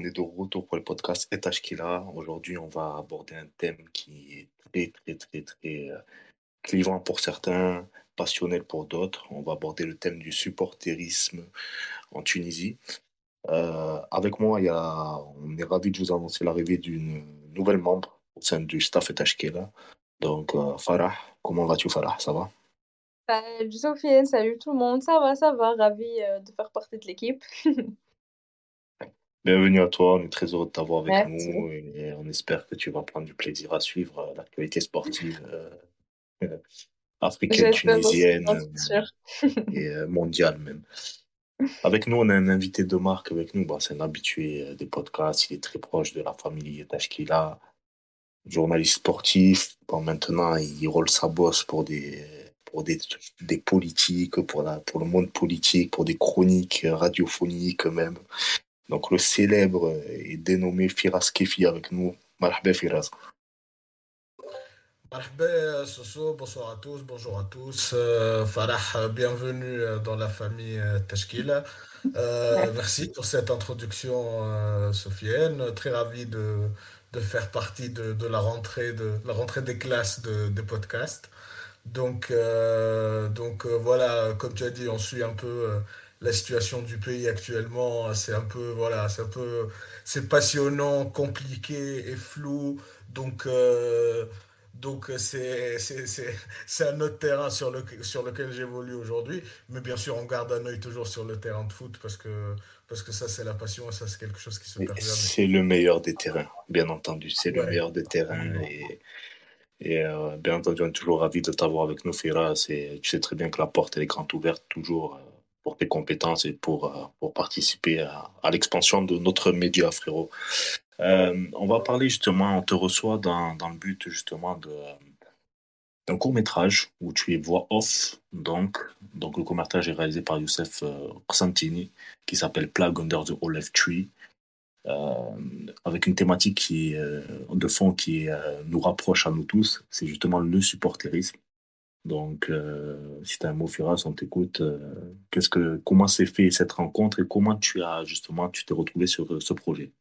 on est de retour pour le podcast Etashkila. Aujourd'hui, on va aborder un thème qui est très, très, très, très euh, clivant pour certains, passionnel pour d'autres. On va aborder le thème du supporterisme en Tunisie. Euh, avec moi, y a, on est ravi de vous annoncer l'arrivée d'une nouvelle membre au sein du staff Etashkila. Donc, euh, Farah, comment vas-tu, Farah? Ça va? Salut Sophie, salut tout le monde, ça va, ça va, ravi de faire partie de l'équipe. Bienvenue à toi, on est très heureux de t'avoir avec nous et on espère que tu vas prendre du plaisir à suivre euh, l'actualité sportive euh, euh, africaine, tunisienne et mondiale même. Avec nous, on a un invité de marque avec nous, bah, c'est un habitué des podcasts, il est très proche de la famille Tashkila, journaliste sportif. Bon, maintenant, il roule sa bosse pour des, pour des, des politiques, pour, la, pour le monde politique, pour des chroniques radiophoniques même. Donc le célèbre et dénommé Firas Kefi avec nous. Marhaba Firas. Marhaba Soso, bonsoir à tous, bonjour à tous. Euh, Farah, bienvenue euh, dans la famille euh, Tashkila. merci pour cette introduction, Sofiane. Très ravi de, de faire partie de, de, la rentrée de la rentrée des classes de, des podcasts. Donc, donc voilà, comme tu as dit, on suit un peu la situation du pays actuellement, c'est un peu, voilà, c'est un peu, c'est passionnant, compliqué et flou. Donc, euh, donc c'est, c'est, c'est, c'est un autre terrain sur, le, sur lequel j'évolue aujourd'hui. Mais bien sûr, on garde un œil toujours sur le terrain de foot parce que, parce que ça, c'est la passion ça, c'est quelque chose qui se perd jamais. C'est le meilleur des terrains, bien entendu. C'est le meilleur des terrains. Et, et euh, bien entendu, on est toujours ravi de t'avoir avec nous, Fira. Tu sais très bien que la porte est grande ouverte toujours euh, tes compétences et pour, euh, pour participer à, l'expansion de notre média, frérot. Euh, on va parler justement, on te reçoit dans, dans le but justement de d'un court métrage où tu es voix off. Donc, donc le court métrage est réalisé par Youssef euh, qui s'appelle Plague Under the Olive Tree. Euh, avec une thématique qui, euh, de fond qui nous rapproche à nous tous, c'est justement le supporterisme. Donc, euh, si tu as un mot, Firas, on t'écoute. Euh, que, comment s'est fait cette rencontre et comment tu as justement, tu t'es retrouvé sur euh, ce projet?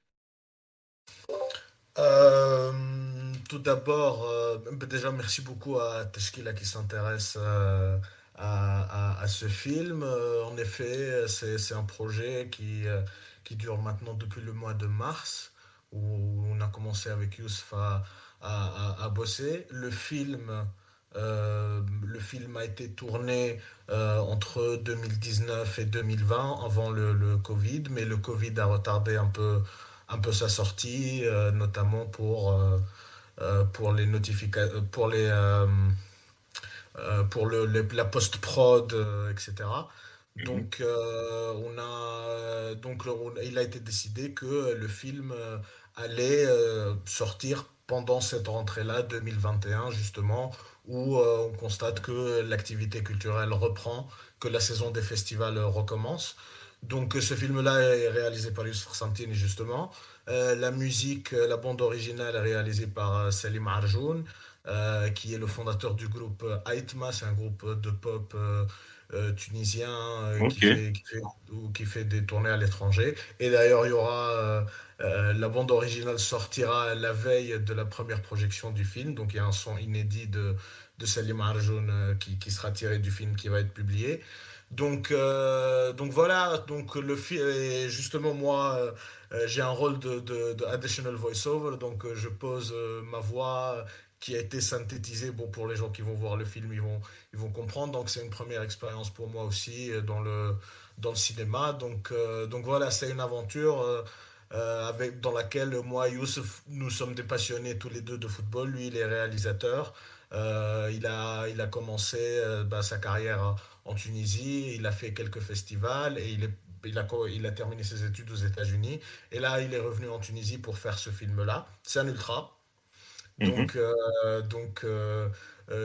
Tout d'abord, déjà merci beaucoup à Teshkila qui s'intéresse à, à, ce film. en effet, c'est un projet qui, qui dure maintenant depuis le mois de mars, où on a commencé avec Youssef à, à bosser. Le film euh, le film a été tourné euh, entre 2019 et 2020, avant le, le, Covid, mais le Covid a retardé un peu, un peu sa sortie, euh, notamment pour, pour les notifications, pour les pour le, la post-prod, etc. Mhm. Donc, on a, donc il a été décidé que le film allait sortir pendant cette rentrée-là, 2021, justement, où euh, on constate que l'activité culturelle reprend, que la saison des festivals recommence. Donc ce film-là est réalisé par Youssef Santini justement. Euh, la musique, la bande originale est réalisée par euh, Salim Arjoun, qui est le fondateur du groupe Aitma, c'est un groupe de pop tunisien qui, fait, qui, fait, qui, fait, des tournées à l'étranger. Et d'ailleurs, il y aura la bande originale sortira la veille de la première projection du film, donc il y a un son inédit de, de Salim Arjoun euh, qui, qui, sera tiré du film qui va être publié. Donc, euh, donc voilà, donc le film, justement moi, euh, j'ai un rôle de, de, additional voiceover, donc je pose ma voix qui a été synthétisée. Bon, pour les gens qui vont voir le film, ils vont, ils vont comprendre. Donc c'est une première expérience pour moi aussi dans le, dans le cinéma. Donc, donc voilà, c'est une aventure. Avec, dans laquelle moi et Youssef, nous sommes des passionnés tous les deux de football. Lui, il est réalisateur. Euh, il, a, il a commencé euh, bah, sa carrière en Tunisie, il a fait quelques festivals et il, est, il, a, il a terminé ses études aux États-Unis. Et là, il est revenu en Tunisie pour faire ce film-là. C'est un ultra. Mhm. Donc, euh, donc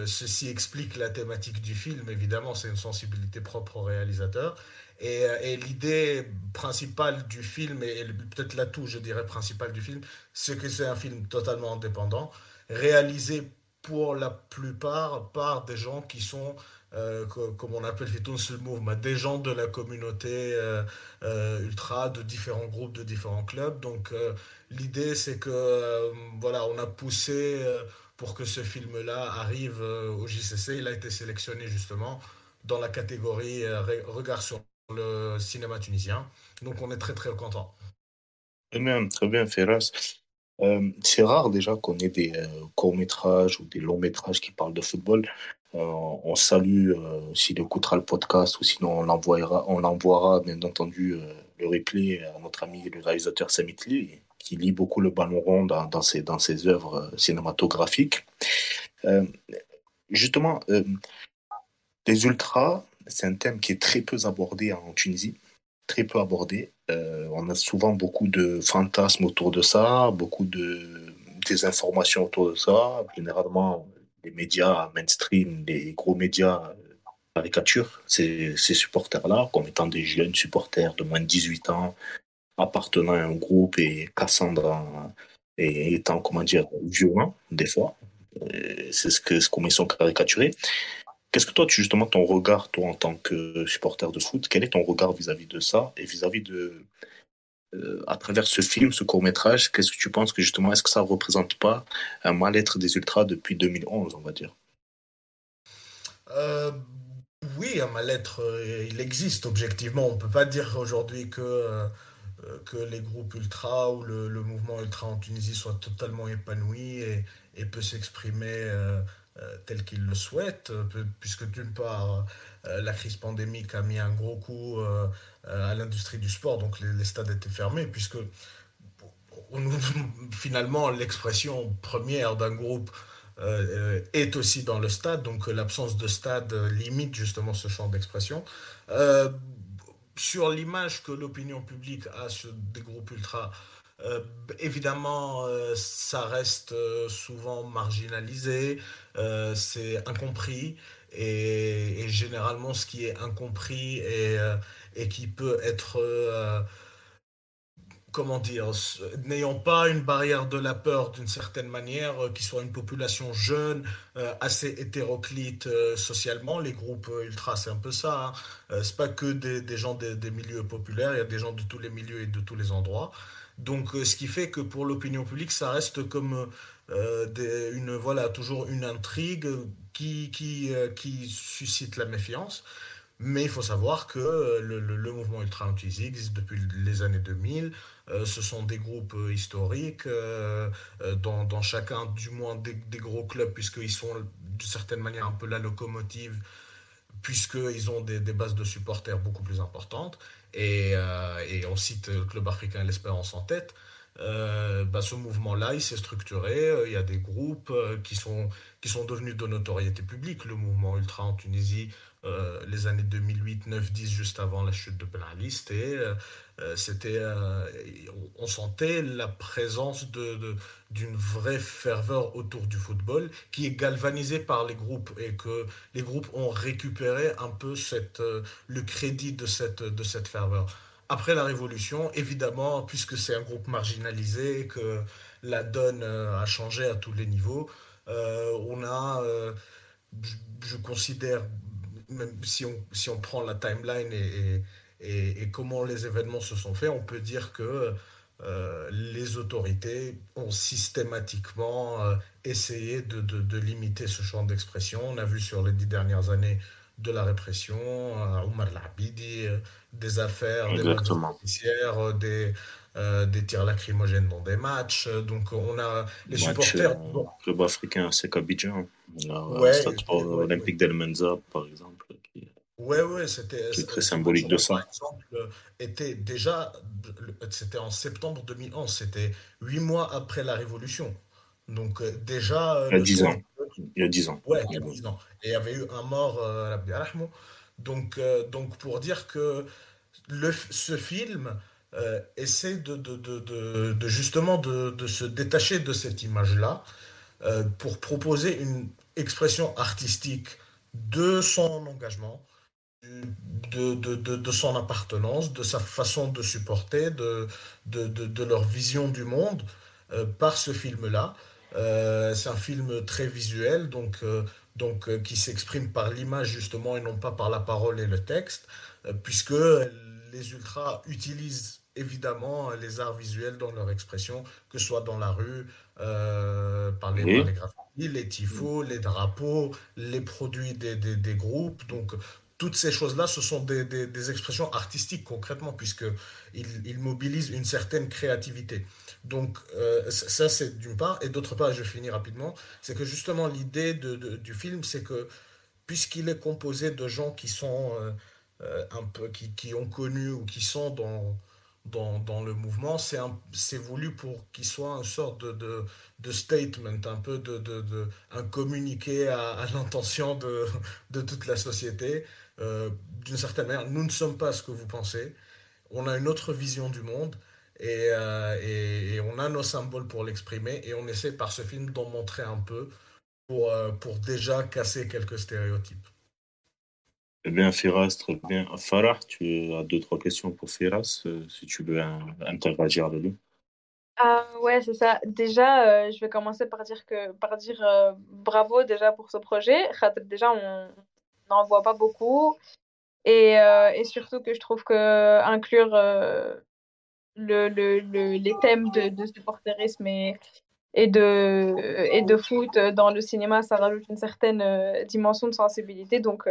ceci explique la thématique du film. Évidemment, c'est une sensibilité propre au réalisateur. Et, et l'idée principale du film, et peut-être l'atout, je dirais, principal du film, c'est que c'est un film totalement indépendant, réalisé pour la plupart par des gens qui sont euh, comme on appelle le Mouvement, des gens de la communauté euh, euh, ultra, de différents groupes, de différents clubs. Donc l'idée, c'est que voilà, on a poussé pour que ce film-là arrive au JCC. Il a été sélectionné justement dans la catégorie regard sur le cinéma tunisien. Donc on est très très content. Très bien, très bien, Ferras. c'est rare déjà qu'on ait des courts-métrages ou des longs-métrages qui parlent de football. Euh, on salue euh, s'il écoutera le podcast ou sinon on l'envoiera, on l'envoiera bien entendu euh, le replay à notre ami le réalisateur Samit Lee, qui lit beaucoup le ballon rond dans, ses, dans ses œuvres cinématographiques. justement, les ultras, c'est un thème qui est très peu abordé en Tunisie, très peu abordé. on a souvent beaucoup de fantasmes autour de ça, beaucoup de désinformations autour de ça. Généralement, les médias mainstream, les gros médias caricaturent ces, supporters-là comme étant des jeunes supporters de moins de 18 ans appartenant à un groupe et cassant et étant, comment dire, violents des fois. C'est ce que ce qu'on met sont caricaturés. Qu'est-ce que toi, tu, justement, ton regard, toi, en tant que supporter de foot, quel est ton regard vis-à-vis de ça et vis-à-vis de, euh, à travers ce film, ce court métrage, qu'est-ce que tu penses que justement, est-ce que ça ne représente pas un mal-être des ultras depuis 2011, on va dire? Euh, Oui, un mal-être, euh, il existe objectivement. On ne peut pas dire aujourd'hui que, que les groupes ultras ou le, mouvement ultra en Tunisie soit totalement épanoui et, et peut s'exprimer tel qu'il le souhaite, puisque d'une part, la crise pandémique a mis un gros coup euh, à l'industrie du sport, donc les, stades étaient fermés, puisque finalement l'expression première d'un groupe euh, est aussi dans le stade, donc l'absence de stade limite justement ce champ d'expression. Euh, sur l'image que l'opinion publique a des groupes ultra, évidemment, ça reste souvent marginalisé, c'est incompris, et, généralement ce qui est incompris et qui peut être, euh, comment dire, n'ayant pas une barrière de la peur d'une certaine manière, euh, qui soit une population jeune, euh, assez hétéroclite socialement. Les groupes ultra, c'est un peu ça. Hein. c'est pas que des, gens des, milieux populaires, il y a des gens de tous les milieux et de tous les endroits. Donc, ce qui fait que pour l'opinion publique, ça reste comme une, voilà, toujours une intrigue qui, qui, qui suscite la méfiance. Mais il faut savoir que euh, le, mouvement ultra anti existe depuis les années 2000. Euh, ce sont des groupes euh, historiques, dans, dans, chacun du moins des, gros clubs, puisqu'ils sont d'une certaine manière un peu la locomotive, puisqu'ils ont des, des, bases de supporters beaucoup plus importantes. Et, et on cite le Club africain l'Espérance en tête. Bah, ce mouvement-là, il s'est structuré. Il y a des groupes qui, sont, qui sont devenus de notoriété publique. Le mouvement ultra en Tunisie euh, les années 2008, 9, 10, juste avant la chute de Ben Ali, c'était, euh, euh, on sentait la présence d'une vraie ferveur autour du football qui est galvanisée par les groupes et que les groupes ont récupéré un peu cette, le crédit de cette, de cette ferveur. Après la Révolution, évidemment, puisque c'est un groupe marginalisé, que la donne a changé à tous les niveaux, on a, je considère même si on, si on prend la timeline et, et, comment les événements se sont faits, on peut dire que euh, les autorités ont systématiquement euh, essayé de, de, limiter ce champ d'expression. On a vu sur les dix dernières années de la répression, euh, Omar Labidi, des affaires, des des, des tirs lacrymogènes dans des matchs. Donc on a les supporters. Le club africain, c'est Abidjan. Ouais, Stade olympique d'El Menza, par exemple. Qui, ouais, ouais, c'était très symbolique de ça. Par exemple, était déjà, c'était en septembre 2011, c'était huit mois après la Révolution. Donc euh, déjà. Euh, il y a dix ans. Il y a dix ans. Ouais, il y a dix ans. Et il y avait eu un mort, euh, donc, euh, donc pour dire que le, ce film essaie de, de, de, de, justement de, se détacher de cette image-là pour proposer une expression artistique de son engagement, de, de, de, son appartenance, de sa façon de supporter, de, de, leur vision du monde euh, par ce film-là. C'est un film très visuel, donc, donc qui s'exprime par l'image justement et non pas par la parole et le texte, puisque les ultras utilisent évidemment les arts visuels dans leur expression, que ce soit dans la rue, par les, les les tifos, les drapeaux, les produits des, des, des groupes. Donc, toutes ces choses-là, ce sont des, des, expressions artistiques concrètement, puisqu'ils ils mobilisent une certaine créativité. Donc, euh, ça, c'est d'une part. Et d'autre part, je finis rapidement, c'est que justement, l'idée de, du film, c'est que puisqu'il est composé de gens qui sont euh, euh, un peu, qui, qui, ont connu ou qui sont dans, dans, dans le mouvement, c'est voulu pour qu'il soit une sorte de, de, statement, un peu de, de un communiqué à, l'intention de, toute la société. D'une certaine manière, nous ne sommes pas ce que vous pensez. On a une autre vision du monde et, euh, et, on a nos symboles pour l'exprimer et on essaie par ce film d'en montrer un peu pour, euh, pour déjà casser quelques stéréotypes. Eh bien, Firas, très bien. Farah, tu as deux, trois questions pour Firas, si tu veux interagir avec lui. Ah ouais, c'est ça. Déjà, je vais commencer par dire que par dire bravo déjà pour ce projet. Déjà, on, n'en voit pas beaucoup. Et, euh, et, surtout que je trouve que inclure euh, le, le, les thèmes de, de supporterisme et, et, de, et de foot dans le cinéma, ça rajoute une certaine euh, dimension de sensibilité. Donc,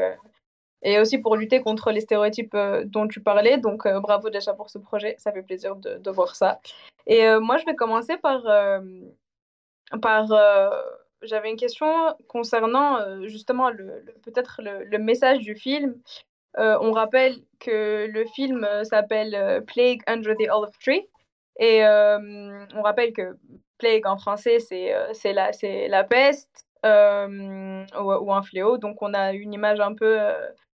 et aussi pour lutter contre les stéréotypes dont tu parlais. Donc, bravo déjà pour ce projet. Ça fait plaisir de, de voir ça. Et moi, je vais commencer par, par j'avais une question concernant euh, justement le, peut-être le, message du film. Euh, on rappelle que le film euh, s'appelle Plague Under the Olive Tree. Et on rappelle que plague en français, c'est la, la peste ou, un fléau. Donc on a une image un peu,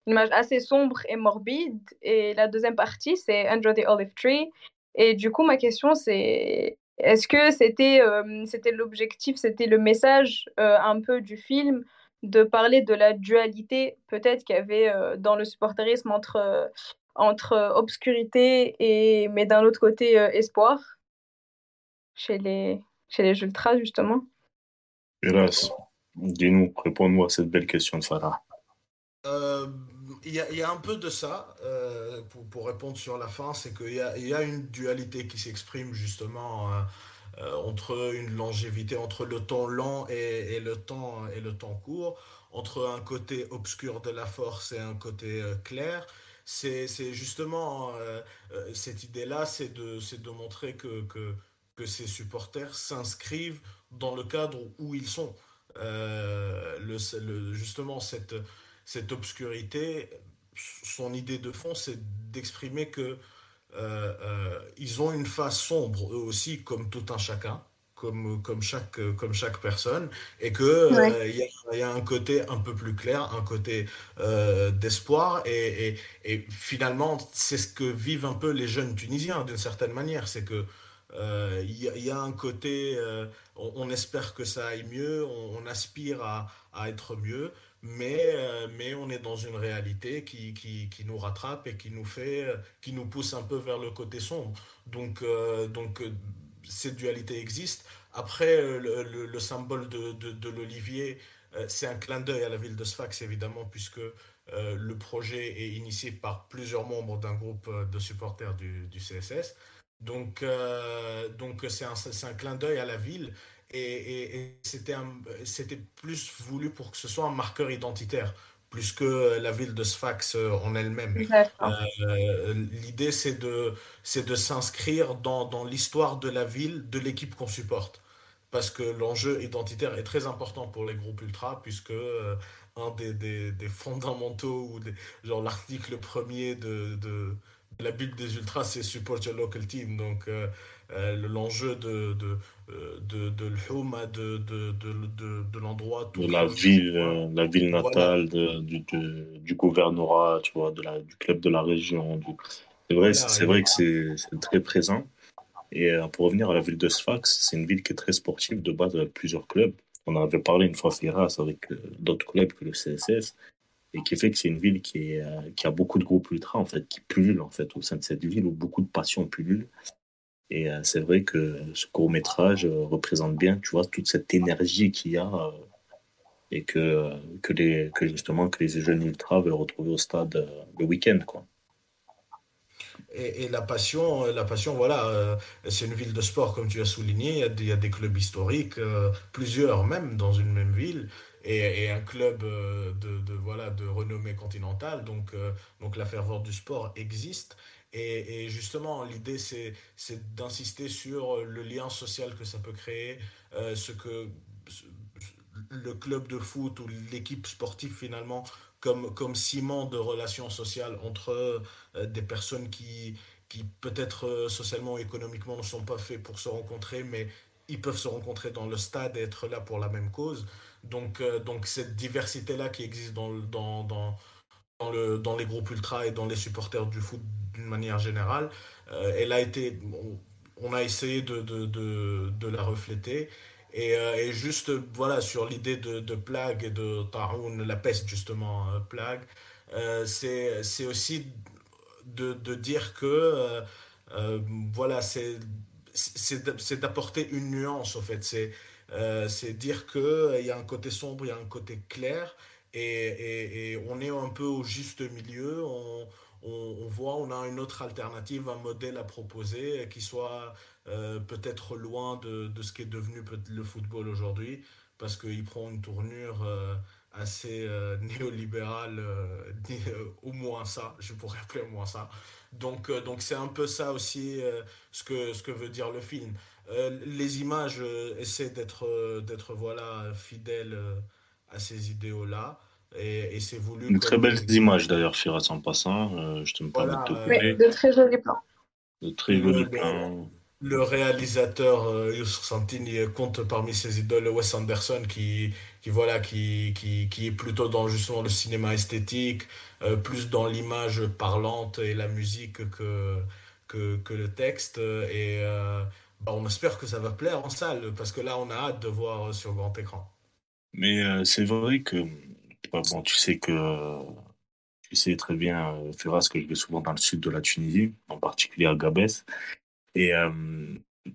une image assez sombre et morbide. Et la deuxième partie, c'est Under the Olive Tree. Et du coup, ma question, c'est est-ce que c'était euh, c'était l'objectif, c'était le message euh, un peu du film de parler de la dualité peut-être qu'il y avait euh, dans le supporterisme entre, entre obscurité et mais d'un autre côté espoir chez les, chez les ultras justement Hélas, dis-nous, réponds-nous à cette belle question de Farah. Il y, y, a un peu de ça, euh, pour, pour, répondre sur la fin, c'est qu'il y, y a, une dualité qui s'exprime justement euh, entre une longévité, entre le temps lent et, et, le, temps, et le temps court, entre un côté obscur de la force et un côté euh, clair. C'est justement euh, cette idée-là, c'est de, de montrer que, que, que ces supporters s'inscrivent dans le cadre où ils sont. Le, justement, cette cette obscurité, son idée de fond, c'est d'exprimer que ils ont une face sombre eux aussi, comme tout un chacun, comme, comme, chaque, comme chaque personne, et qu'il euh, y, a, y, a un côté un peu plus clair, un côté euh, d'espoir, et, et, et, finalement, c'est ce que vivent un peu les jeunes Tunisiens d'une certaine manière, c'est que il euh, y, y, a un côté, on, on, espère que ça aille mieux, on, on aspire à, à, être mieux, mais, euh, mais on est dans une réalité qui, qui, qui, nous rattrape et qui nous fait, qui nous pousse un peu vers le côté sombre. Donc, euh, donc euh, cette dualité existe. Après, le, le, le symbole de, de, l'olivier, c'est un clin d'œil à la ville de Sfax, évidemment, puisque le projet est initié par plusieurs membres d'un groupe de supporters du, du CSS. Donc, donc c'est un, un clin d'œil à la ville et, et, c'était plus voulu pour que ce soit un marqueur identitaire plus que la ville de Sfax euh, en elle-même. Euh, L'idée, c'est de, de s'inscrire dans, dans l'histoire de la ville, de l'équipe qu'on supporte. Parce que l'enjeu identitaire est très important pour les groupes ultra, puisque euh, un des, des, des, fondamentaux, ou des, genre l'article premier de, la Bible des ultras, c'est Support your local team. Donc, euh, euh, l'enjeu de, de, euh, de, de l'Houma, de, de, de, de l'endroit. De la ville, euh, la ville natale, voilà. du, du gouvernorat, tu vois, de la, du club de la région. Du... C'est vrai, c'est vrai que c'est très présent. Et euh, pour revenir à la ville de Sfax, c'est une ville qui est très sportive de base avec plusieurs clubs. On avait parlé une fois Firas avec euh, d'autres clubs que le CSS et qui fait que c'est une ville euh, qui a beaucoup de groupes ultra en fait, qui pullulent en fait au sein de cette ville où beaucoup de passions pullulent Et c'est vrai que ce court métrage représente bien, tu vois, toute cette énergie qu'il y a et que, les, justement que les jeunes ultras veulent retrouver au stade le week-end, quoi. Et, la passion, la passion, voilà, euh, c'est une ville de sport, comme tu as souligné. Il y a des, clubs historiques, euh, plusieurs même dans une même ville, et, un club euh, de, voilà, de renommée continentale. Donc, donc la ferveur du sport existe. Et, justement, l'idée, c'est, d'insister sur le lien social que ça peut créer, ce que le club de foot ou l'équipe sportive finalement comme, comme ciment de relations sociales entre euh, des personnes qui, qui peut-être euh, socialement ou économiquement ne sont pas faits pour se rencontrer, mais ils peuvent se rencontrer dans le stade et être là pour la même cause. Donc, euh, donc cette diversité-là qui existe dans, dans, dans, le, dans les groupes ultra et dans les supporters du foot d'une manière générale, elle a été, on, a essayé de, de, de, de la refléter. Et, euh, et, juste, voilà, sur l'idée de, de, plague et de Taroun, la peste, justement, euh, plague, euh, c'est aussi de, de, dire que, euh, euh voilà, c'est d'apporter une nuance, en fait. C'est c'est dire qu'il y a un côté sombre, il y a un côté clair, et, on est un peu au juste milieu. On, voit, on a une autre alternative, un modèle à proposer qui soit euh, peut-être loin de, ce qui est devenu le football aujourd'hui, parce qu'il prend une tournure euh, assez euh, néolibérale, euh, au moins ça, je pourrais appeler au moins ça. Donc euh, donc c'est un peu ça aussi euh, ce, que, ce que veut dire le film. Les images essaient d'être d'être voilà, fidèles à ces idéaux-là. Et, et c'est voulu. Une très belle image d'ailleurs, Firas, en passant. je te me voilà, permets de te couper. de très jolis plans. De très jolis plans le réalisateur euh, Yusuf Santini compte parmi ses idoles Wes Anderson qui, qui voilà qui, qui, qui est plutôt dans justement le cinéma esthétique euh, plus dans l'image parlante et la musique que, que, que le texte et euh, on espère que ça va plaire en salle parce que là on a hâte de voir sur grand écran mais euh, c'est vrai que bah, bon tu sais que tu sais très bien Ferraz que je vais souvent dans le sud de la Tunisie en particulier à Gabès et euh,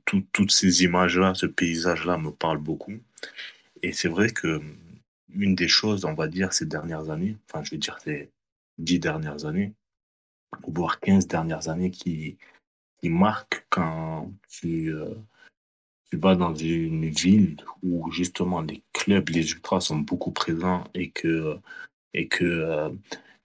tout, toutes ces images-là, ce paysage-là me parle beaucoup. Et c'est vrai que une des choses, on va dire, ces dernières années, enfin, je vais dire ces dix dernières années, voire quinze dernières années, qui, qui marquent quand tu, euh, tu vas dans une ville où justement les clubs, les ultras sont beaucoup présents et que, et que euh,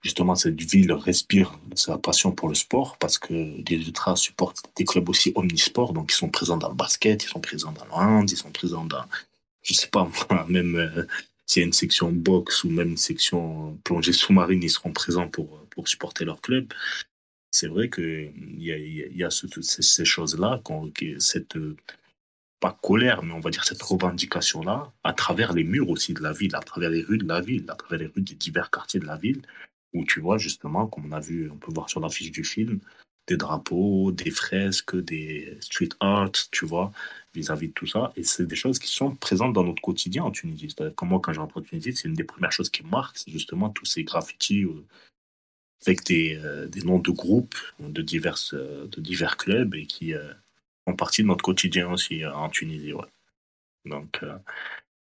justement cette ville respire sa passion pour le sport parce que les ultras supportent des clubs aussi omnisports, donc ils sont présents dans le basket, ils sont présents dans le hand, ils sont présents dans, je sais pas même euh, s'il y a une section boxe ou même une section plongée sous-marine, ils seront présents pour, pour supporter leur club. C'est vrai qu'il y a, ces, choses-là, cette, pas colère, mais on va dire cette revendication-là, à travers les murs aussi de la ville, à travers les rues de la ville, à travers les rues des divers quartiers de la ville, où tu vois justement, comme on a vu, on peut voir sur l'affiche du film, des drapeaux, des fresques, des street art, tu vois, vis-à-vis -vis de tout ça. Et c'est des choses qui sont présentes dans notre quotidien en Tunisie. Comme moi, quand je rentre en Tunisie, c'est une des premières choses qui marque, c'est justement tous ces graffitis euh, avec des, euh, des, noms de groupes de, diverses, euh, de divers clubs et qui euh, font partie de notre quotidien aussi en Tunisie. Donc, je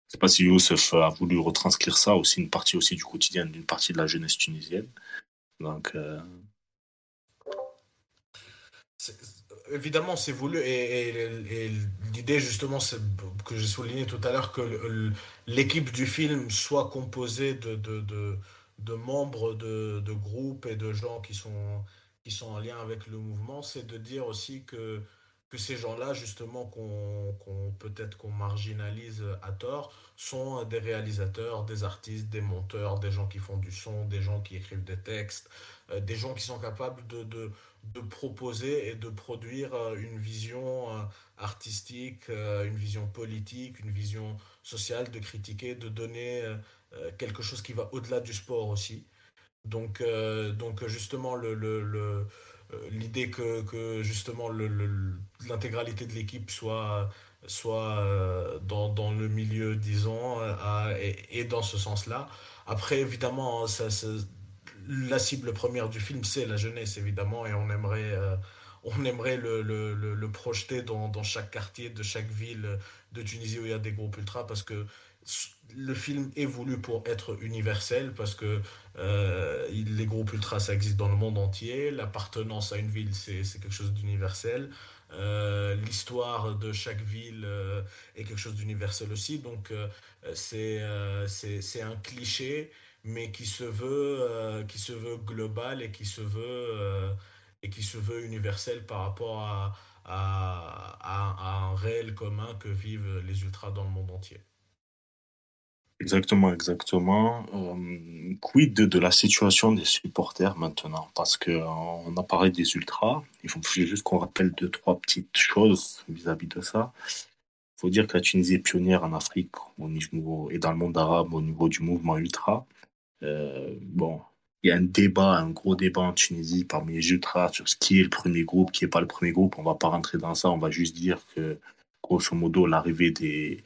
sais pas si Youssef a voulu retranscrire ça aussi, une partie aussi du quotidien d'une partie de la jeunesse tunisienne. Donc. Évidemment, c'est voulu. Et, l'idée, justement, que j'ai souligné tout à l'heure, que l'équipe du film soit composée de, de membres de, de, groupes et de gens qui sont, qui sont en lien avec le mouvement, c'est de dire aussi que que ces gens-là, justement, qu'on qu peut-être qu'on marginalise à tort, sont des réalisateurs, des artistes, des monteurs, des gens qui font du son, des gens qui écrivent des textes, euh, des gens qui sont capables de, de, de, proposer et de produire euh, une vision euh, artistique, une vision politique, une vision sociale, de critiquer, de donner quelque chose qui va au-delà du sport aussi. Donc, donc justement, le, le, euh, l'idée que, que, justement l'intégralité de l'équipe soit, soit euh, dans, dans, le milieu, disons, et, et, dans ce sens-là. Après, évidemment, ça, ça, la cible première du film, c'est la jeunesse, évidemment, et on aimerait, euh, on aimerait le, le, projeter dans, dans, chaque quartier de chaque ville de Tunisie où il y a des groupes ultra parce que le film est voulu pour être universel parce que euh, les groupes ultra ça existe dans le monde entier. L'appartenance à une ville c'est quelque chose d'universel. Euh, l'histoire de chaque ville euh, est quelque chose d'universel aussi. Donc c'est un cliché mais qui se veut global et qui se veut universel par rapport à un réel commun que vivent les ultras dans le monde entier Exactement, exactement. Euh, quid de, la situation des supporters maintenant? Parce que euh, a parlé des ultras. Il faut juste qu'on rappelle deux, trois petites choses vis-à-vis de ça. Il faut dire que la Tunisie est pionnière en Afrique au niveau, et dans le monde arabe au niveau du mouvement ultra. Euh, bon, il y a un débat, un gros débat en Tunisie parmi les ultras sur ce qui est le premier groupe, qui n'est pas le premier groupe. On va pas rentrer dans ça. On va juste dire que, grosso modo, l'arrivée des,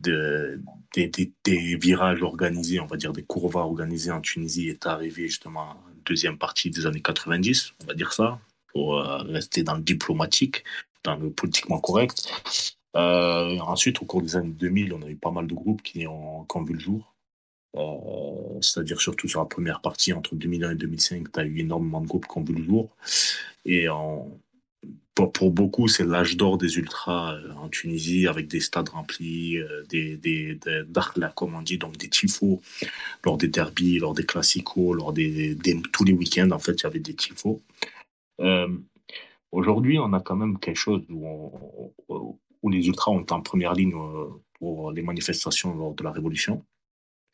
de, des, virages organisés, on va dire des courvas organisés en Tunisie est arrivé justement en deuxième partie des années 90, on va dire ça, pour euh, rester dans le diplomatique, dans le politiquement correct. Euh, ensuite, au cours des années 2000, on a eu pas mal de groupes qui ont, vu le jour. Euh, c'est-à-dire surtout sur la première partie, entre 2001 et 2005, tu as eu énormément de groupes qui ont vu le jour. Et en, pour, beaucoup, c'est l'âge d'or des ultras euh, en Tunisie, avec des stades remplis, euh, des, des, comme on dit, donc des tifos lors des derbies, lors des classicos, lors des, tous les week-ends, en fait, il y avait des tifos. Euh, aujourd'hui, on a quand même quelque chose où, les ultras ont en première ligne pour les manifestations lors de la Révolution.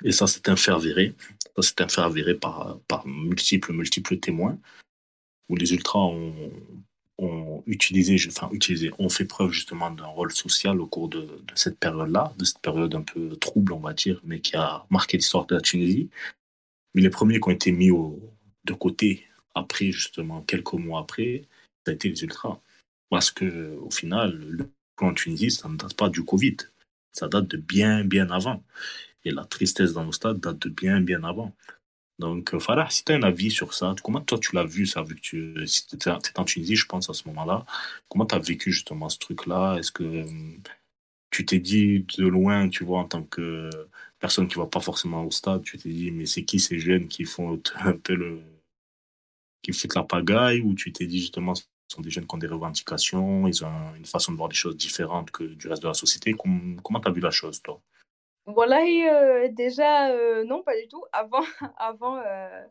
Et ça, c'est un fait avéré. Ça, c'est un fait avéré par, par multiples, multiples témoins, où les ultras ont ont utilisé, enfin utilisé, ont fait preuve justement d'un rôle social au cours de, cette période-là, de cette période un peu trouble, on va dire, mais qui a marqué l'histoire de la Tunisie. Mais les premiers qui ont été mis de côté après, justement, quelques mois après, ça a été les ultras. Parce que au final, le plan en Tunisie, ça ne date pas du Covid. Ça date de bien, bien avant. Et la tristesse dans nos stades date de bien, bien avant. Donc, euh, Farah, si tu as un avis sur ça, comment toi tu l'as vu, ça, vu que tu si étais en Tunisie, je pense, à ce moment-là, comment tu as vécu justement ce truc-là? Est-ce que euh, tu t'es dit de loin, tu vois, en tant que personne qui va pas forcément au stade, tu t'es dit, mais c'est qui ces jeunes qui font un peu le. qui foutent la pagaille? Ou tu t'es dit justement, ce sont des jeunes qui ont des revendications, ils ont une façon de voir les choses différentes que du reste de la société? Comment tu as vu la chose, toi? Voilà, euh, déjà, euh, non, pas du tout. Avant, avant, euh,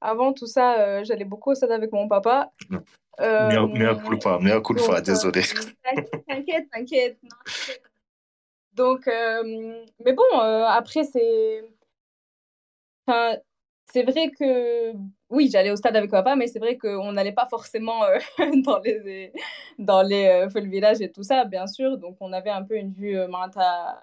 avant tout ça, j'allais beaucoup au stade avec mon papa. Mais à culpa, à culpa, désolé. T'inquiète, t'inquiète. Donc, mais bon, après, c'est. Enfin, c'est vrai que oui, j'allais au stade avec papa, mais c'est vrai qu'on n'allait pas forcément euh, dans les dans les euh, village et tout ça, bien sûr. Donc on avait un peu une vue euh,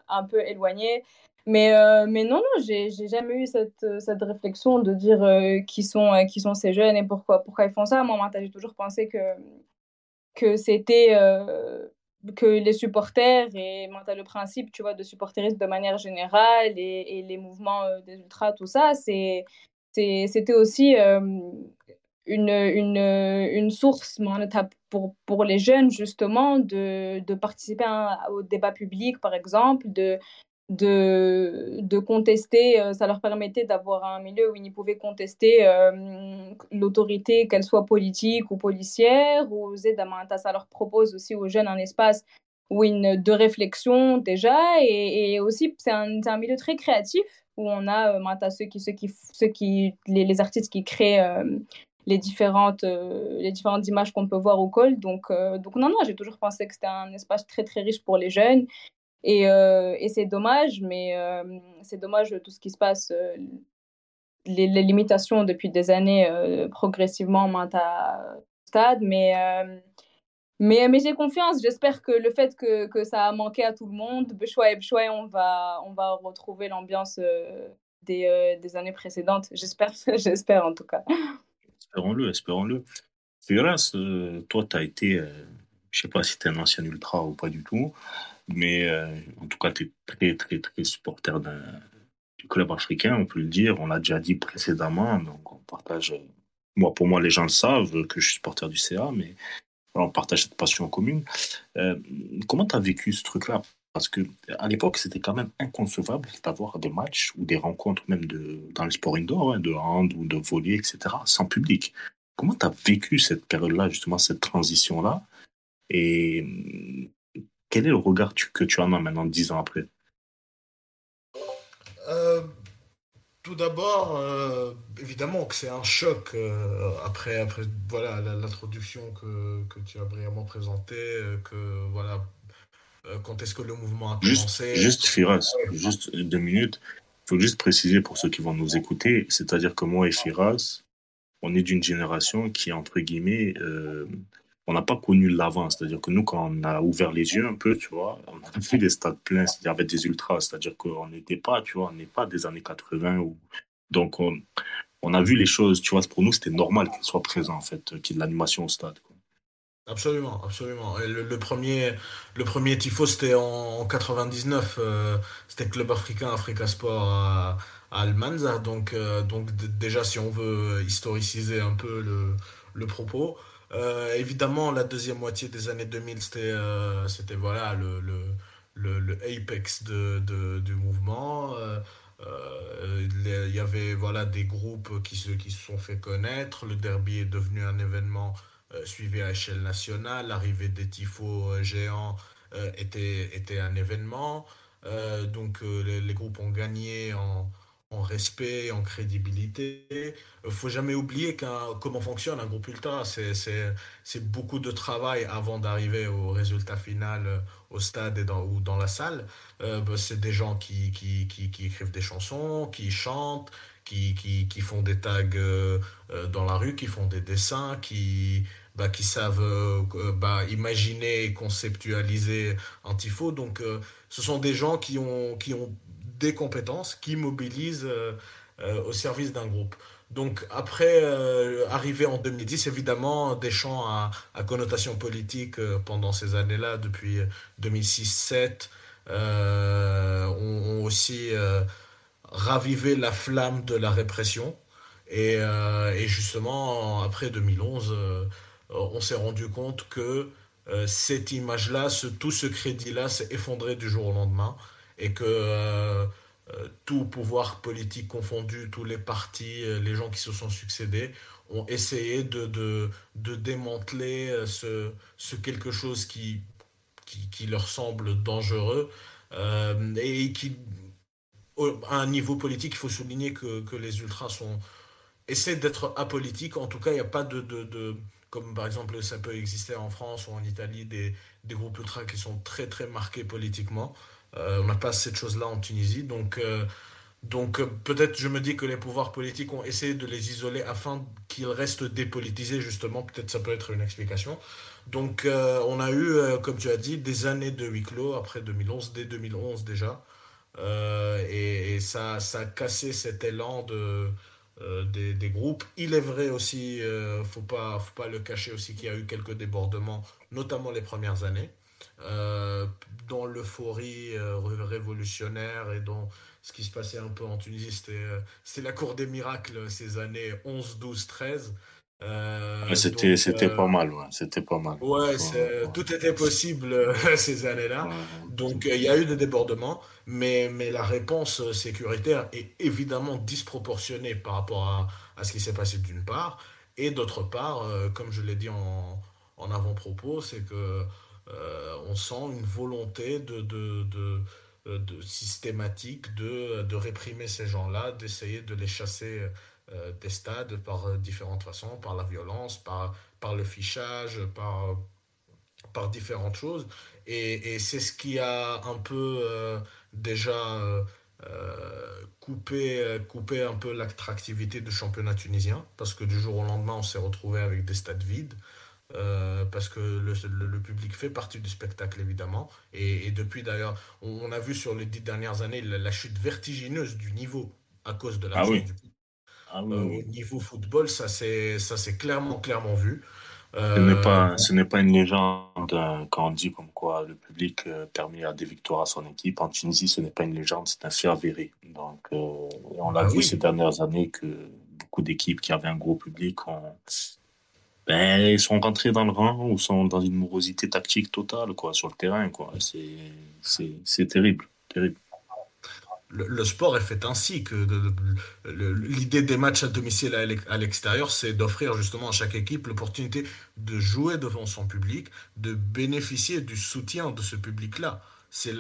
un peu éloignée. Mais, euh, mais non, non, j'ai jamais eu cette, cette réflexion de dire qui, sont, qui sont ces jeunes et pourquoi, pourquoi ils font ça. Moi, j'ai toujours pensé que, que c'était que les supporters et le principe, tu vois, de supporterisme de manière générale et les mouvements des ultras, tout ça, c'est c'était aussi une, source pour, pour les jeunes, justement, de, participer au débat public, par exemple, de, contester, ça leur permettait d'avoir un milieu où ils pouvaient contester l'autorité, qu'elle soit politique ou policière, ou ça leur propose aussi aux jeunes un espace où une, de réflexion déjà, et, aussi c'est un, milieu très créatif, où on a euh, ceux qui, ceux qui, ceux qui, les, les artistes qui créent euh, les différentes, euh, les différentes images qu'on peut voir au col. Donc, donc non, non, j'ai toujours pensé que c'était un espace très, très riche pour les jeunes. Et, et c'est dommage, mais c'est dommage tout ce qui se passe, les, les, limitations depuis des années progressivement à stade. Mais mais, mais j'ai confiance. J'espère que le fait que, que, ça a manqué à tout le monde, Bchoua et on va, on va retrouver l'ambiance euh, des, euh, des, années précédentes. J'espère, j'espère en tout cas. Espérons-le, espérons-le. Firas, euh, toi, tu as été, je sais pas si tu es un ancien ultra ou pas du tout, mais en tout cas, tu es très, très, très supporter du club africain, on peut le dire. On l'a déjà dit précédemment, donc on partage moi, pour moi, les gens le savent que je suis supporter du CA, mais on partage cette passion commune. Euh, comment tu as vécu ce truc-là? Parce que à l'époque, c'était quand même inconcevable d'avoir des matchs ou des rencontres, même de, dans le sport indoor, hein, de hand ou de volley, etc., sans public. Comment tu as vécu cette période-là, justement, cette transition-là? Et quel est le regard que tu en as maintenant, dix ans après? Euh, tout d'abord, euh, évidemment que c'est un choc euh, après, après voilà l'introduction que, que, tu as brillamment présentée, euh, que voilà quand est-ce que le mouvement a commencé. Juste, Firas, juste deux minutes. Il faut juste préciser pour ceux qui vont nous écouter, c'est-à-dire que moi et Firas, on est d'une génération qui, entre guillemets, on n'a pas connu l'avant. C'est-à-dire que nous, quand on a ouvert les yeux un peu, tu vois, on a vu des stades pleins, y avait des ultras. C'est-à-dire qu'on n'était pas, tu vois, on n'est pas des années 80. Ou... Donc, on, a vu les choses, tu vois, pour nous, c'était normal qu'il soit présent, en fait, qu'il y ait de l'animation au stade. Absolument, absolument. le, premier, le premier tifo, c'était en, 99. Euh, c'était Club Africain, Africa Sport à, Almanza. Donc, euh, donc déjà, si on veut historiciser un peu le, le propos, euh, évidemment, la deuxième moitié des années 2000, c'était euh, voilà, le, le, le, apex de, de, du mouvement. Euh, il y avait voilà, des groupes qui se, qui se sont fait connaître. Le derby est devenu un événement suivi à échelle nationale. L'arrivée des tifos géants était, était un événement. donc les, les, groupes ont gagné en, en respect, en crédibilité. Il euh, faut jamais oublier comment fonctionne un groupe ultra. C'est beaucoup de travail avant d'arriver au résultat final euh, au stade ou dans la salle. Euh, bah, c'est des gens qui, qui, qui, écrivent des chansons, qui chantent, qui, qui, font des tags dans la rue, qui font des dessins, qui, bah, qui savent bah, imaginer conceptualiser un tifo. Donc, ce sont des gens qui ont, qui ont des compétences qui mobilisent euh, euh, au service d'un groupe. Donc après, euh, arrivé en 2010, évidemment, des champs à, connotation politique pendant ces années-là, depuis 2006-2007, ont, aussi ravivé la flamme de la répression. Et, justement, après 2011, on s'est rendu compte que cette image-là, tout ce crédit-là s'est effondré du jour au lendemain et que euh, euh, tout pouvoir politique confondu, tous les partis, euh, les gens qui se sont succédés, ont essayé de, de, de démanteler ce, ce, quelque chose qui, qui, leur semble dangereux et qui, à un niveau politique, il faut souligner que, que les ultras sont, essaient d'être apolitiques. En tout cas, il n'y a pas de, de, de, comme par exemple ça peut exister en France ou en Italie, des, des groupes ultras qui sont très très marqués politiquement. Euh, on n'a pas cette chose-là en Tunisie. Donc, euh, donc euh, peut-être je me dis que les pouvoirs politiques ont essayé de les isoler afin qu'ils restent dépolitisés, justement. Peut-être ça peut être une explication. Donc on a eu, comme tu as dit, des années de huis clos après 2011, dès 2011 déjà. et, ça, ça a cassé cet élan de, des, groupes. Il est vrai aussi, il ne faut pas, faut pas le cacher aussi, qu'il y a eu quelques débordements, notamment les premières années. Euh, dans l'euphorie euh, révolutionnaire et dans ce qui se passait un peu en Tunisie. C'était, euh, la cour des miracles ces années 11, 12, 13. c'était, c'était pas mal, ouais. C'était pas mal. Ouais, tout était possible ces années-là. Donc il y a eu des débordements, mais, mais la réponse sécuritaire est évidemment disproportionnée par rapport à, à ce qui s'est passé d'une part. Et d'autre part, comme je l'ai dit en, en avant-propos, c'est que euh, on sent une volonté de, euh, systématique de, réprimer ces gens-là, d'essayer de les chasser euh, des stades par différentes façons, par la violence, par, le fichage, par, différentes choses. Et, et c'est ce qui a un peu déjà coupé, coupé un peu l'attractivité du championnat tunisien, parce que du jour au lendemain, on s'est retrouvé avec des stades vides. Euh, parce que le, le, public fait partie du spectacle évidemment. Et, et depuis d'ailleurs, on, a vu sur les dix dernières années la, chute vertigineuse du niveau à cause de la ah oui. Ah oui, euh, Au niveau football, ça c'est clairement, clairement vu. Euh, ce n'est pas, ce n'est pas une légende hein, quand on dit comme quoi le public permet à des victoires à son équipe. En Tunisie, ce n'est pas une légende, c'est un fait avéré. Donc, on l'a ah vu ces dernières années que beaucoup d'équipes qui avaient un gros public ont, ben, ils sont rentrés dans le rang ou sont dans une morosité tactique totale quoi, sur le terrain. Quoi. C'est, c'est, c'est terrible, terrible. Le, sport est fait ainsi que l'idée des matchs à domicile à l'extérieur, c'est d'offrir justement à chaque équipe l'opportunité de jouer devant son public, de bénéficier du soutien de ce public-là. C'est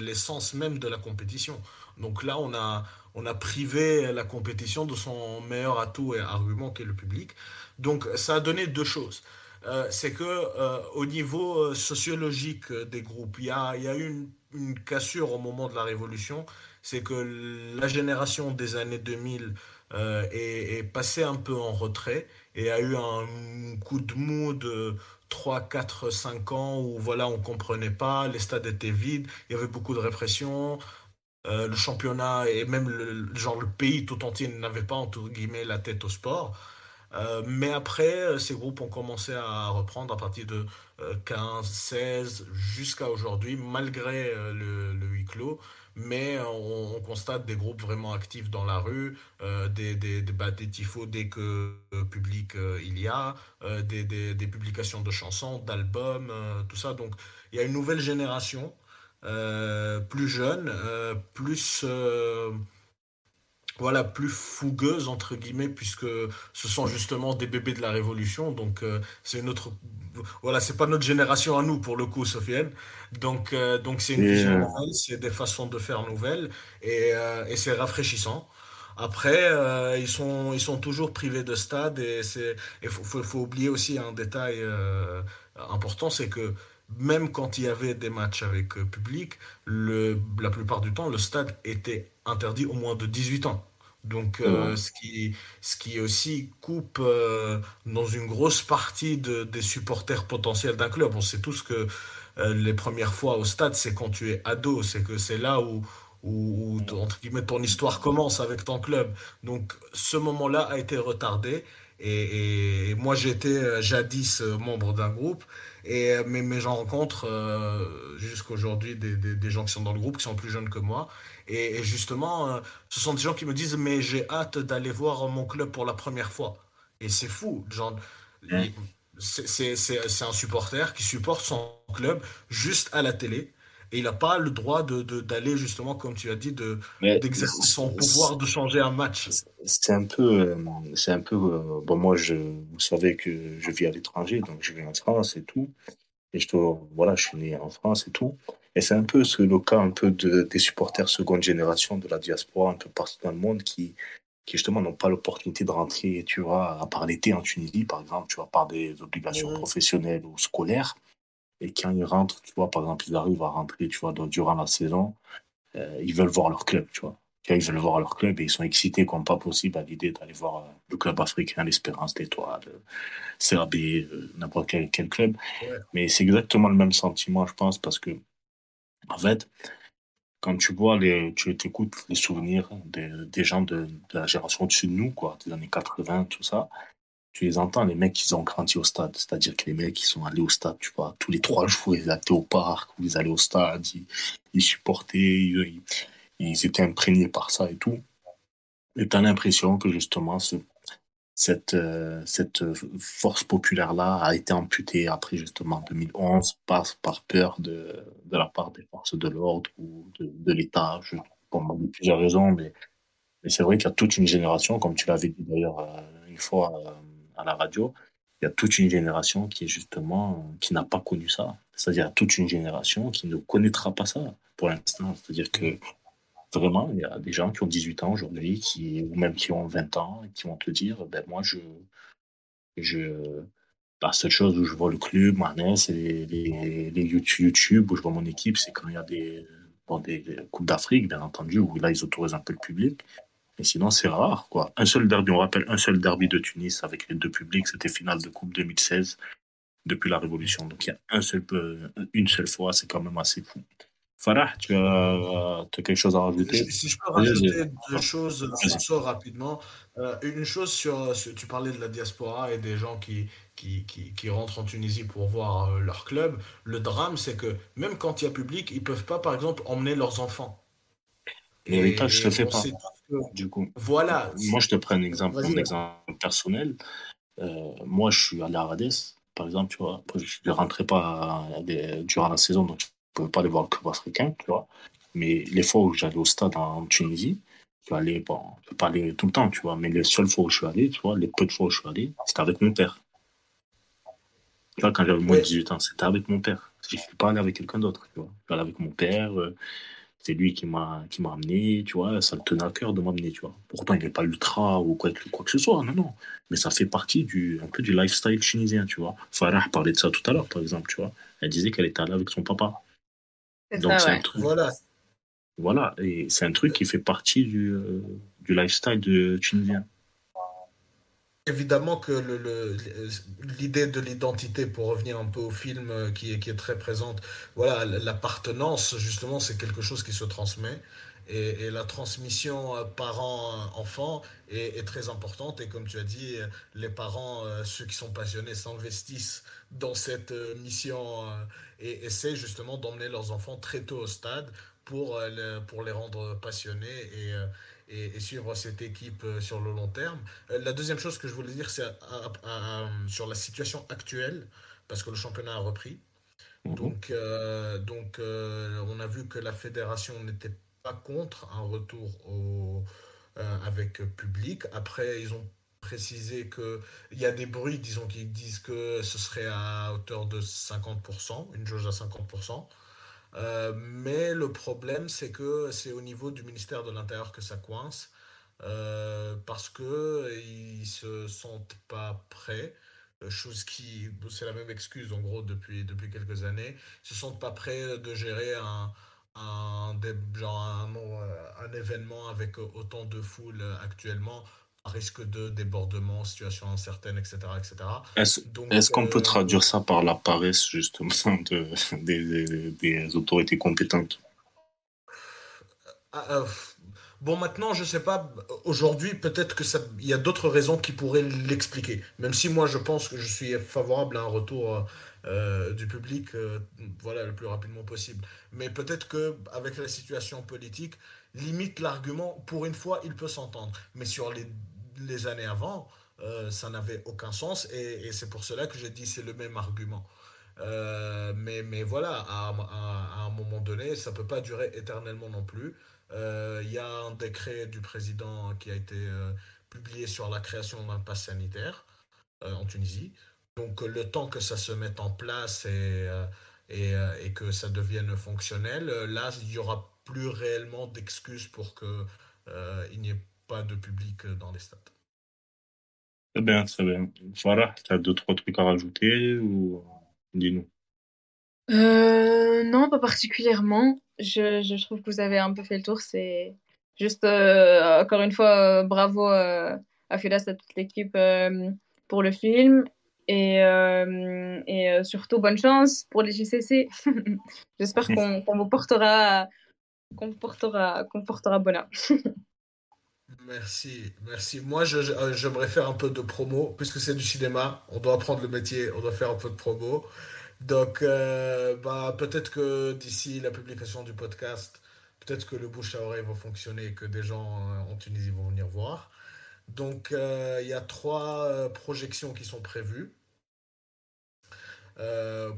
l'essence même de la compétition. Donc là, on a, on a privé la compétition de son meilleur atout et argument qui est le public. Donc ça a donné deux choses. Euh, c'est que euh, au niveau euh, sociologique des groupes, il y a, eu une, cassure au moment de la révolution. C'est que la génération des années 2000 est, passée un peu en retrait et a eu un coup de mou de 3, 4, 5 ans où voilà, on comprenait pas, les stades étaient vides, il y avait beaucoup de répression, le championnat et même le, genre le pays tout entier n'avait pas entre guillemets la tête au sport. Euh, mais après, euh, ces groupes ont commencé à reprendre à partir de 15, euh, 16 jusqu'à aujourd'hui, malgré le, huis clos. Mais on, constate des groupes vraiment actifs dans la rue, des, bah, des, tifos dès que public il y a, des, publications de chansons, d'albums, tout ça. Donc il y a une nouvelle génération, plus jeune, plus voilà, plus fougueuse, entre guillemets, puisque ce sont justement des bébés de la Révolution. Donc, euh, c'est notre. Voilà, c'est pas notre génération à nous, pour le coup, Sofiane. Donc, euh, donc c'est une vision euh, nouvelle, c'est des façons de faire nouvelles, et, et c'est rafraîchissant. Après, ils, sont, ils sont toujours privés de stade, et il faut, faut, faut, oublier aussi un détail important c'est que même quand il y avait des matchs avec public, le, la plupart du temps, le stade était interdit au moins de 18 ans. Donc, euh, ce, qui, ce qui aussi coupe euh, dans une grosse partie de, des supporters potentiels d'un club. On sait tous que euh, les premières fois au stade, c'est quand tu es ado, c'est que c'est là où, où, entre guillemets, ton histoire commence avec ton club. Donc, ce moment-là a été retardé. Et, et moi, j'étais jadis membre d'un groupe. Et, mais, mais j'en rencontre jusqu'aujourd'hui des, des, des gens qui sont dans le groupe, qui sont plus jeunes que moi. Et, justement, euh, ce sont des gens qui me disent, mais j'ai hâte d'aller voir mon club pour la première fois. Et c'est fou. Genre, c'est un supporter qui supporte son club juste à la télé. Et il n'a pas le droit d'aller de, d'aller justement, comme tu as dit, d'exercer son pouvoir de changer un match. C'est un peu, euh, c'est un peu. Euh, bon, moi, je, vous savez que je vis à l'étranger, donc je vis en France et tout. Et je, voilà, je suis né en France et tout. Et c'est un peu ce, le cas un peu de, des supporters seconde génération de la diaspora un peu partout dans le monde qui, qui justement n'ont pas l'opportunité de rentrer, tu vois, à part l'été en Tunisie, par exemple, tu vois, par des obligations professionnelles ou scolaires. Et quand ils rentrent, tu vois, par exemple, ils arrivent à rentrer, tu vois, durant la saison, euh, ils veulent voir leur club, tu vois. Ils veulent voir leur club et ils sont excités comme pas possible à l'idée d'aller voir euh, le club africain, l'Espérance d'Étoile, CRB, euh, n'importe quel, quel, club. Mais c'est exactement le même sentiment, je pense, parce que en fait, quand tu vois les, tu écoutes les souvenirs des, des gens de, de, la génération au-dessus de nous, quoi, des années 80, tout ça, tu les entends, les mecs, qui ont grandi au stade. C'est-à-dire que les mecs, qui sont allés au stade, tu vois, tous les trois jours, ils étaient au parc, ils allaient au stade, ils, supportaient, ils, ils, étaient imprégnés par ça et tout. Et tu as l'impression que justement, ce, cette, euh, cette force populaire-là a été amputée après justement 2011 par, par peur de, de la part des forces de l'ordre ou de, de l'État, pour plusieurs raisons, mais, mais c'est vrai qu'il y a toute une génération, comme tu l'avais dit d'ailleurs euh, une fois euh, à la radio, il y a toute une génération qui est justement, qui n'a pas connu ça. C'est-à-dire toute une génération qui ne connaîtra pas ça pour l'instant. C'est-à-dire que Vraiment, il y a des gens qui ont 18 ans aujourd'hui, qui, ou même qui ont 20 ans, qui vont te dire, ben moi, je, je, la seule chose où je vois le club, c'est les, les, YouTube, où je vois mon équipe, c'est quand il y a des, bon, des Coupes d'Afrique, bien entendu, où là, ils autorisent un peu le public. Mais sinon, c'est rare, quoi. Un seul derby, on rappelle un seul derby de Tunis avec les deux publics, c'était finale de Coupe 2016, depuis la Révolution. Donc, il y a un seul, une seule fois, c'est quand même assez fou. Farah, tu as, quelque chose à rajouter? Si je peux rajouter deux choses rapidement. Euh, une chose sur, tu parlais de la diaspora et des gens qui, qui, qui, rentrent en Tunisie pour voir euh, leur club. Le drame, c'est que même quand il y a public, ils peuvent pas, par exemple, emmener leurs enfants. Et, je ne fais pas. Du coup. Voilà. Moi, je te prends un exemple, un exemple personnel. Euh, moi, je suis allé à Rades, par exemple, tu vois. Je ne rentrais pas durant la saison, donc je ne pouvais pas aller voir le club africain, tu vois. Mais les fois où j'allais au stade en Tunisie, je suis allé, bon, je peux pas aller tout le temps, tu vois, mais les seules fois où je suis allé, tu vois, les peu de fois où je suis allé, c'était avec mon père. Tu vois, quand j'avais moins de 18 ans, c'était avec mon père. Je ne suis pas allé avec quelqu'un d'autre, tu vois. Je suis allé avec mon père, euh, c'est lui qui m'a qui m'a amené, tu vois, ça le tenait à cœur de m'amener, tu vois. Pourtant, il n'est pas ultra ou quoi, quoi que ce soit, non, non. Mais ça fait partie du, un peu du lifestyle tunisien, tu vois. Farah parlait de ça tout à l'heure, par exemple, tu vois. Elle disait qu'elle était allée avec son papa. Donc, c'est un truc. Voilà. Voilà, et c'est un truc qui fait partie du, euh, du lifestyle de tunisien. Évidemment que l'idée de l'identité, pour revenir un peu au film euh, qui est, très présente, voilà, l'appartenance, justement, c'est quelque chose qui se transmet. Et, la transmission euh, parents-enfants est, très importante. Et comme tu as dit, les parents, ceux qui sont passionnés, s'investissent dans cette mission et essaient justement d'emmener leurs enfants très tôt au stade pour, pour les rendre passionnés et, et, suivre cette équipe euh, sur le long terme. Euh, la deuxième chose que je voulais dire, c'est sur la situation actuelle, parce que le championnat a repris. Mhm. Donc, euh, donc on a vu que la fédération n'était pas contre un retour au, avec public. Après, ils ont précisé qu'il y a des bruits, disons, qui disent que ce serait à hauteur de 50%, une jauge à 50%. Euh, mais le problème, c'est que c'est au niveau du ministère de l'Intérieur que ça coince, euh, parce qu'ils ne se sentent pas prêts, euh, chose qui, c'est la même excuse en gros depuis, depuis quelques années, ils se sentent pas prêts de gérer un, un, genre un, un événement avec autant de foule actuellement risque de débordement, situation incertaine, etc. etc. Est-ce qu'on peut euh, traduire ça par la paresse, justement, de, des, des, autorités compétentes? Ah, euh, Bon, maintenant, je sais pas. Aujourd'hui, peut-être que ça, il y a d'autres raisons qui pourraient l'expliquer. Même si moi, je pense que je suis favorable à un retour euh, du public, voilà, le plus rapidement possible. Mais peut-être que avec la situation politique, limite l'argument. Pour une fois, il peut s'entendre. Mais sur les les années avant, euh, ça n'avait aucun sens et, c'est pour cela que j'ai dit c'est le même argument. Euh, mais, mais voilà, à, un moment donné, ça ne peut pas durer éternellement non plus. Euh, il y a un décret du président qui a été publié sur la création d'un pass sanitaire en Tunisie. Donc le temps que ça se mette en place et, et, que ça devienne fonctionnel, là, il n'y aura plus réellement d'excuses pour qu'il n'y ait pas de public dans les stades. Très bien, très bien. Farah, tu as deux, trois trucs à rajouter ou dis-nous. Euh, non, pas particulièrement. Je, je, trouve que vous avez un peu fait le tour. C'est juste, euh, encore une fois, euh, bravo à Filas, à toute l'équipe pour le film. Et, et surtout, bonne chance pour les JCC. J'espère qu'on vous portera, qu'on portera, qu'on portera bonheur. Merci, merci. Moi, euh, j'aimerais faire un peu de promo, puisque c'est du cinéma. On doit apprendre le métier, on doit faire un peu de promo. Donc, euh, bah, peut-être que d'ici la publication du podcast, peut-être que le bouche à oreille va fonctionner et que des gens euh, en Tunisie vont venir voir. Donc, il y a trois projections qui sont prévues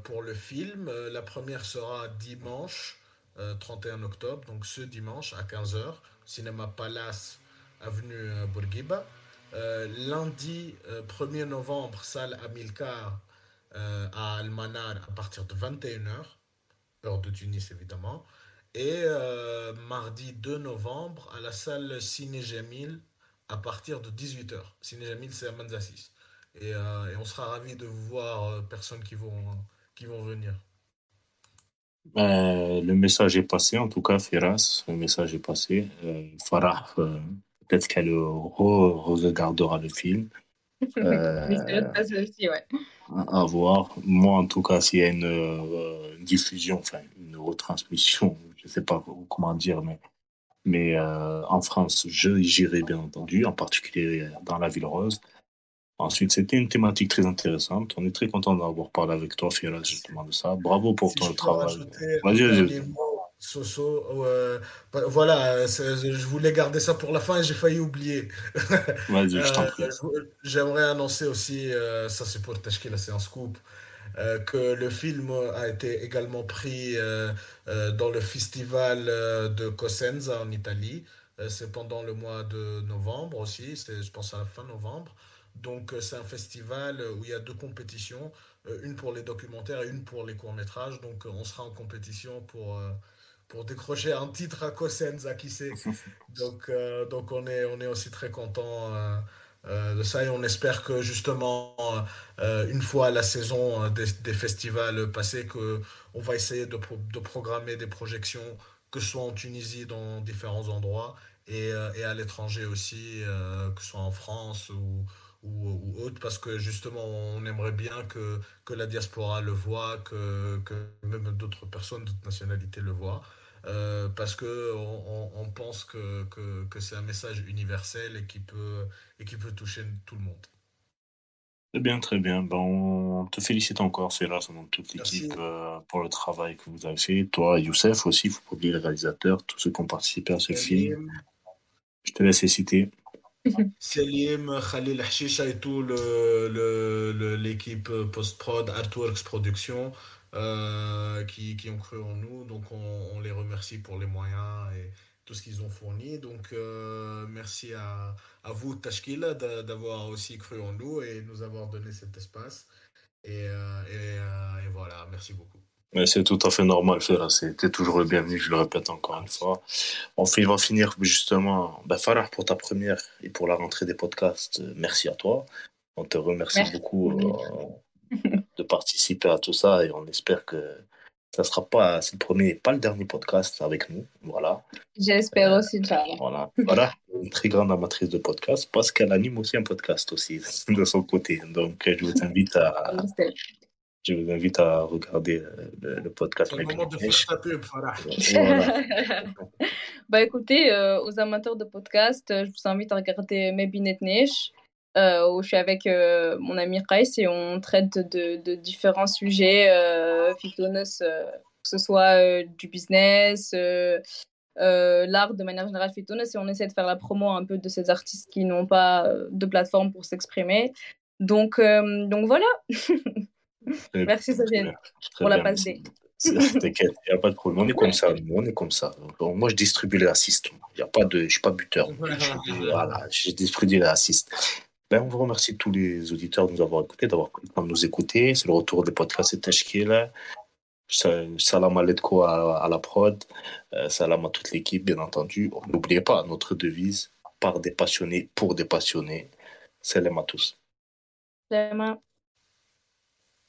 pour le film. La première sera dimanche 31 octobre, donc ce dimanche à 15h, cinéma Palace avenue euh, Bourguiba. Euh, lundi 1er euh, novembre, salle Amilcar à Almanar à partir de 21h, heure de Tunis évidemment. Et mardi 2 novembre à la salle Ciné à partir de 18h. Ciné Jamil, c'est à Manzassis. Et, on sera ravis de vous voir, personnes qui vont, qui vont venir. le message est passé, en tout cas, Firas, le message est passé. Farah, Peut-être qu'elle regardera le film. Euh, à voir. Moi, en tout cas, s'il y a une euh, diffusion, enfin une retransmission, je ne sais pas comment dire, mais, mais euh, en France, j'irai bien entendu, en particulier dans la Ville Rose. Ensuite, c'était une thématique très intéressante. On est très content d'avoir parlé avec toi, Firas, justement de ça. Bravo pour ton travail. Vas-y, vas-y. Soso, bah, voilà, je voulais garder ça pour la fin et j'ai failli oublier. Euh. J'aimerais annoncer aussi, euh, ça c'est pour Tashkil, c'est un scoop, que le film a été également pris euh, dans le festival de Cosenza en Italie. C'est pendant le mois de novembre aussi, c'est, je pense à la fin novembre. Donc c'est un festival où il y a deux compétitions, une pour les documentaires et une pour les courts-métrages. Donc on sera en compétition pour, pour décrocher un titre à Cosenza, qui sait. Donc, euh, donc on est, on est aussi très content euh, euh, de ça et on espère que justement euh, une fois la saison des, des festivals passée, que on va essayer de, pro- de programmer des projections, que ce soit en Tunisie, dans différents endroits et, et à l'étranger aussi, que ce soit en France ou, ou, ou autre, parce que justement on aimerait bien que, que la diaspora le voit, que, que même d'autres personnes, d'autres nationalités le voient. Euh, parce que on, pense que, que, que c'est un message universel et qui peut, et qui peut toucher tout le monde. Très bien, très bien. Ben, on te félicite encore, Ferras, au nom de toute l'équipe, euh, pour le travail que vous avez fait. Toi, Youssef aussi, pas oublier les réalisateurs, tous ceux qui ont participé à ce film. Je te laisse les citer. Selim, Khalil Hashisha et tout le, le- le- l'équipe post-prod, Artworks Production, euh, qui, qui ont cru en nous. Donc on, on les remercie pour les moyens et tout ce qu'ils ont fourni. Donc euh, merci à, à vous, Tashkila, d'a- d'avoir aussi cru en nous et nous avoir donné cet espace. Et, euh, et, euh, et voilà, merci beaucoup. Mais c'est tout à fait normal, Ferras. C'était toujours le bienvenu, je le répète encore une fois. On va finir justement. Ben, Farah, pour ta première et pour la rentrée des podcasts, merci à toi. On te remercie Merci. beaucoup euh, de participer à tout ça et on espère que ça sera pas, c'est le premier, pas le dernier podcast avec nous. Voilà. J'espère Euh, aussi, voilà. Voilà. Une très grande amatrice de podcast parce qu'elle anime aussi un podcast aussi de son côté. Donc, je vous invite à, je vous invite à regarder euh, le, le podcast. Le moment de faire ta pub, Farah. Voilà. Bah écoutez, euh, aux amateurs de podcast, euh, je vous invite à regarder Mebinet Nesh, euh, où je suis avec euh, mon ami Kais et on traite de, de différents sujets, euh, euh, que ce soit euh, du business, euh, euh, l'art de manière générale Fitonos, et on essaie de faire la promo un peu de ces artistes qui n'ont pas de plateforme pour s'exprimer. Donc, euh, donc voilà, Très merci bien, Sofiane pour la bien. passe D. C'est- T'inquiète, il n'y a pas de problème. On est comme ça, on est comme ça. Donc, moi, je distribue les assists. Il y a pas de, je ne suis pas buteur. Je, voilà, je distribue les assists. Ben, on vous remercie tous les auditeurs de nous avoir écoutés, d'avoir pris de nous écouter. C'est le retour des podcasts et Tashkil. Salam à, à la prod. Euh, salam à toute l'équipe, bien entendu. N'oubliez pas notre devise par des passionnés, pour des passionnés. Salam à tous. Vraiment.